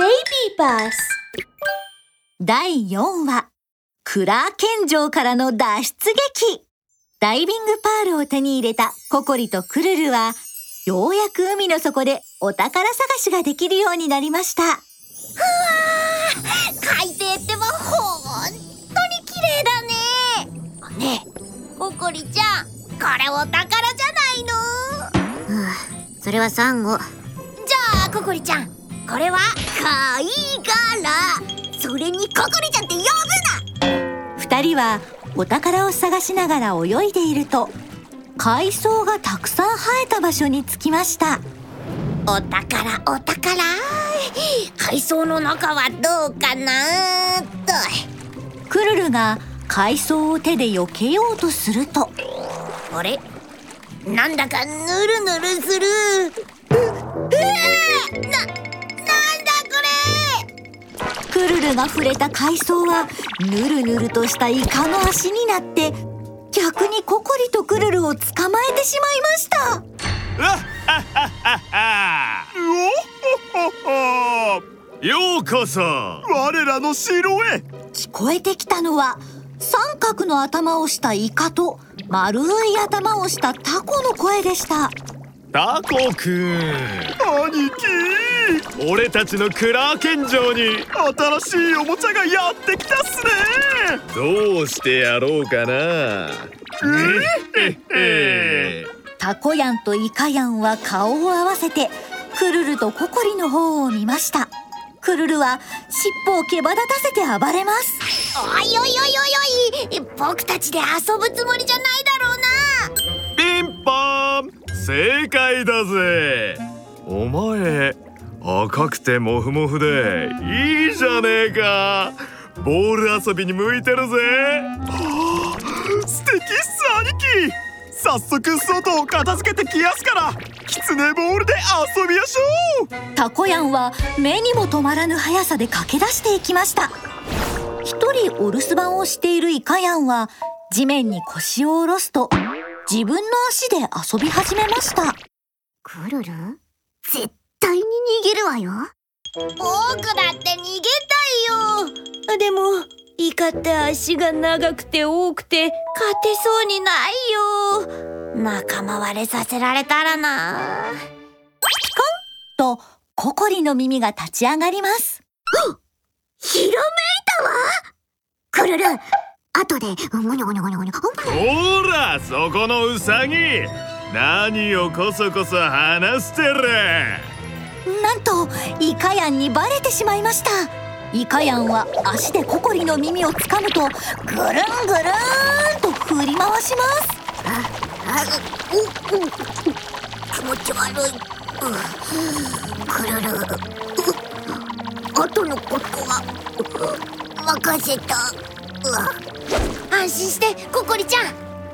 ベイビーバス。第4話クラーケン城からの脱出劇。ダイビングパールを手に入れたココリとクルルはようやく海の底でお宝探しができるようになりました。海底ってばほんとに綺麗だね。ねえココリちゃんこれお宝じゃないの？それはサンゴ。じゃあココリちゃんこれは貝殻それにココリちゃんって呼ぶな。二人はお宝を探しながら泳いでいると海藻がたくさん生えた場所に着きました。お宝お宝。海藻の中はどうかなとクルルが海藻を手で避けようとすると。あれ？なんだかぬるぬるするクルルが触れた海藻はぬるぬるとしたイカの足になって逆にココリとクルルを捕まえてしまいました。ようこそ。我らの城へ。聞こえてきたのは三角の頭をしたイカと丸い頭をしたタコの声でした。タコくん。兄貴俺たちのクラーケン城に。新しいおもちゃがやってきたっすね。どうしてやろうかな。タコヤンとイカヤンは顔を合わせてクルルとココリの方を見ました。クルルは尻尾をけば立たせて暴れます。れおいおいおいおいおい僕たちで遊ぶつもりじゃないだろうな。ピンポーン！正解だぜ。お前赤くてモフモフでいいじゃねえか。ボール遊びに向いてるぜ、はあ、素敵っす兄貴。早速外を片付けてきやすからキツネボールで遊びやしょう。タコヤンは目にも止まらぬ速さで駆け出していきました。一人お留守番をしているイカヤンは地面に腰を下ろすと自分の足で遊び始めました。クルル絶対に逃げるわよ。僕だって逃げたいよ。でもイカって足が長くて多くて勝てそうにないよ。仲間割れさせられたらな。とココリの耳が立ち上がります。ひらめいたわ。クルル後でゴニョゴニョゴニョゴニョほらそこのウサギ。何をこそこそ話してるなんとイカヤンにバレてしまいました。イカヤンは足でココリの耳をつかむとぐるんぐるーんと振り回します。ああうう気持ち悪い、うん、クルルう。後のことは。う任せた。う安心してココリちゃん。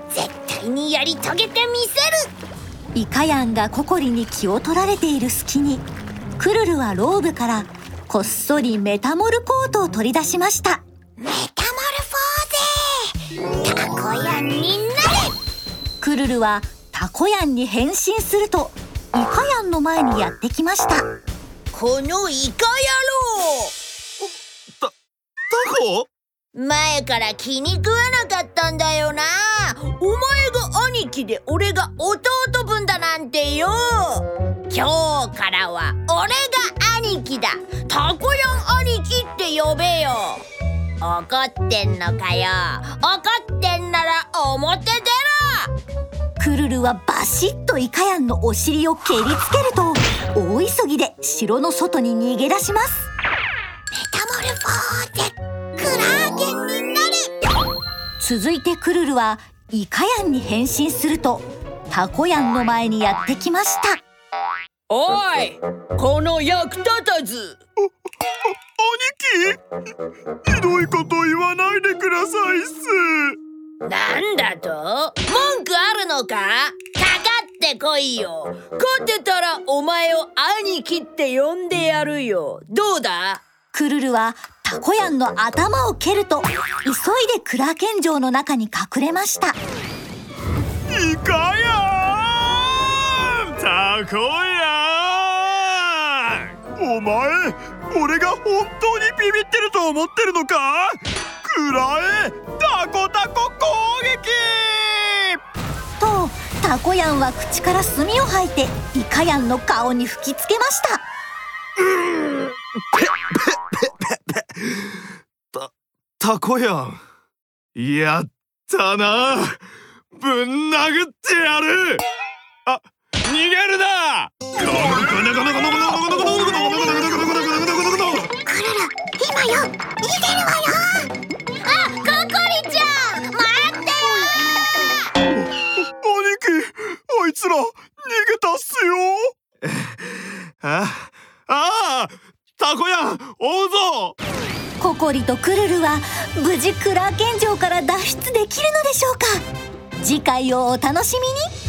絶対にやり遂げてみせる。イカヤンがココリに気を取られている隙にクルルはローブからこっそりメタモルコートを取り出しました。メタモルフォーゼタコヤンになれ。クルルはタコヤンに変身するとイカヤンの前にやってきました。このイカタコ？野郎前から気に食わなかったんだよな。お前が兄貴で俺が弟分だなんてよ。今日からは俺が兄貴だ。タコヤン兄貴って呼べよ。怒ってんのかよ。怒ってんなら表出ろ。クルルはバシッとイカヤンのお尻を蹴りつけると大急ぎで城の外に逃げ出します。メタモルフォーゼクラーケンになれ続いてクルルはイカヤンに変身するとタコヤンの前にやってきましたおいこの役立たず。お兄貴ひどいこと言わないでくださいっすなんだと文句あるのかかかってこいよ勝てたらお前を兄貴って呼んでやるよどうだクルルはタコヤンの頭を蹴ると急いでクラケン城の中に隠れましたイカヤンタコヤンお前俺が本当にビビってると思ってるのか？くらえタコタコ攻撃！とタコヤンは口から炭を吐いてイカヤンの顔に吹きつけました。たタコヤンやったな。ぶん殴ってやる。あ逃げるな今よ。逃げるわよ。あココリちゃん待って。兄貴あいつら逃げたっすよ。ああタコヤン追うぞ。ココリとクルルは無事クラーケン城から脱出できるのでしょうか？次回をお楽しみに